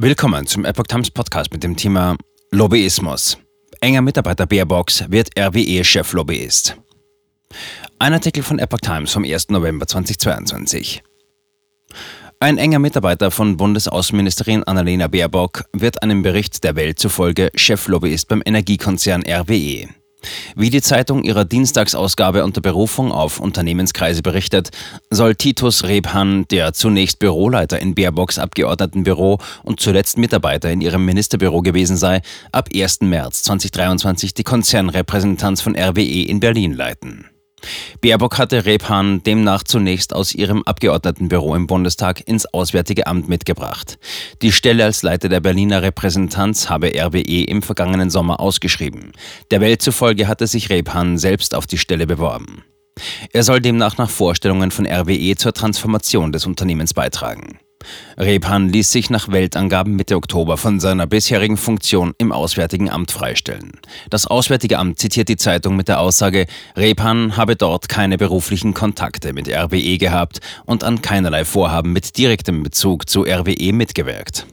Willkommen zum Epoch Times Podcast mit dem Thema Lobbyismus. Enger Mitarbeiter Baerbox wird RWE-Cheflobbyist. Ein Artikel von Epoch Times vom 1. November 2022. Ein enger Mitarbeiter von Bundesaußenministerin Annalena Baerbock wird einem Bericht der Welt zufolge Cheflobbyist beim Energiekonzern RWE. Wie die Zeitung ihrer Dienstagsausgabe unter Berufung auf Unternehmenskreise berichtet, soll Titus Rebhan, der zunächst Büroleiter in Baerbocks Abgeordnetenbüro und zuletzt Mitarbeiter in ihrem Ministerbüro gewesen sei, ab 1. März 2023 die Konzernrepräsentanz von RWE in Berlin leiten. Baerbock hatte Rebhahn demnach zunächst aus ihrem Abgeordnetenbüro im Bundestag ins Auswärtige Amt mitgebracht. Die Stelle als Leiter der Berliner Repräsentanz habe RWE im vergangenen Sommer ausgeschrieben. Der Welt zufolge hatte sich Rebhahn selbst auf die Stelle beworben. Er soll demnach nach Vorstellungen von RWE zur Transformation des Unternehmens beitragen. Rebhan ließ sich nach Weltangaben Mitte Oktober von seiner bisherigen Funktion im Auswärtigen Amt freistellen. Das Auswärtige Amt zitiert die Zeitung mit der Aussage, Rebhan habe dort keine beruflichen Kontakte mit RWE gehabt und an keinerlei Vorhaben mit direktem Bezug zu RWE mitgewirkt.